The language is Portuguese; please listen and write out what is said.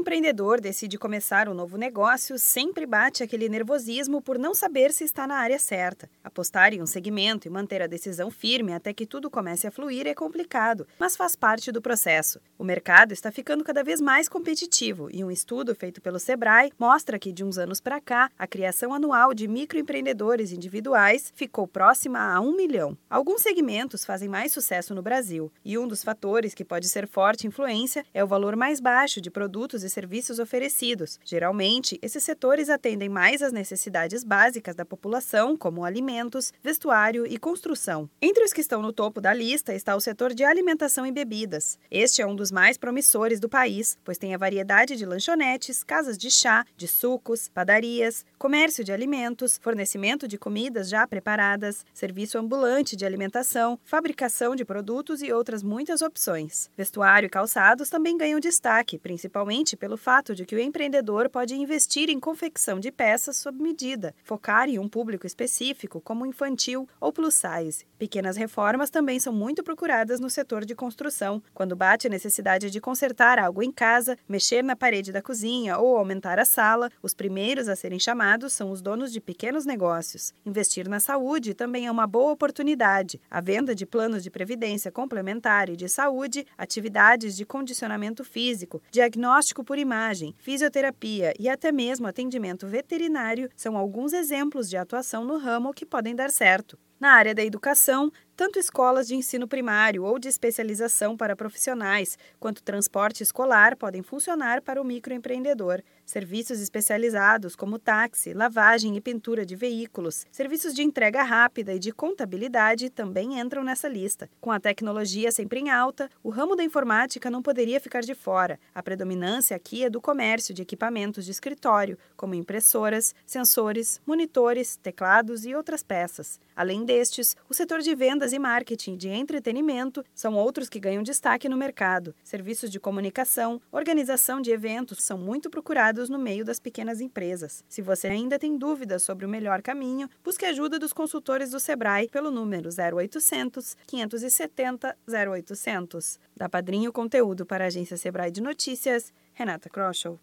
empreendedor decide começar um novo negócio, sempre bate aquele nervosismo por não saber se está na área certa. Apostar em um segmento e manter a decisão firme até que tudo comece a fluir é complicado, mas faz parte do processo. O mercado está ficando cada vez mais competitivo e um estudo feito pelo Sebrae mostra que de uns anos para cá, a criação anual de microempreendedores individuais ficou próxima a um milhão. Alguns segmentos fazem mais sucesso no Brasil e um dos fatores que pode ser forte influência é o valor mais baixo de produtos e serviços oferecidos. Geralmente, esses setores atendem mais às necessidades básicas da população, como alimentos, vestuário e construção. Entre os que estão no topo da lista está o setor de alimentação e bebidas. Este é um dos mais promissores do país, pois tem a variedade de lanchonetes, casas de chá, de sucos, padarias, comércio de alimentos, fornecimento de comidas já preparadas, serviço ambulante de alimentação, fabricação de produtos e outras muitas opções. Vestuário e calçados também ganham destaque principalmente pelo fato de que o empreendedor pode investir em confecção de peças sob medida, focar em um público específico, como infantil ou plus size. Pequenas reformas também são muito procuradas no setor de construção, quando bate a necessidade de consertar algo em casa, mexer na parede da cozinha ou aumentar a sala, os primeiros a serem chamados são os donos de pequenos negócios. Investir na saúde também é uma boa oportunidade. A venda de planos de previdência complementar e de saúde, atividades de condicionamento físico, diagnóstico por imagem, fisioterapia e até mesmo atendimento veterinário são alguns exemplos de atuação no ramo que podem dar certo. Na área da educação, tanto escolas de ensino primário ou de especialização para profissionais, quanto transporte escolar podem funcionar para o microempreendedor. Serviços especializados como táxi, lavagem e pintura de veículos, serviços de entrega rápida e de contabilidade também entram nessa lista. Com a tecnologia sempre em alta, o ramo da informática não poderia ficar de fora. A predominância aqui é do comércio de equipamentos de escritório, como impressoras, sensores, monitores, teclados e outras peças. Além destes, o setor de vendas e marketing de entretenimento são outros que ganham destaque no mercado. Serviços de comunicação, organização de eventos são muito procurados no meio das pequenas empresas. Se você ainda tem dúvidas sobre o melhor caminho, busque ajuda dos consultores do Sebrae pelo número 0800 570 0800. Da Padrinho Conteúdo para a agência Sebrae de Notícias, Renata Kroschel.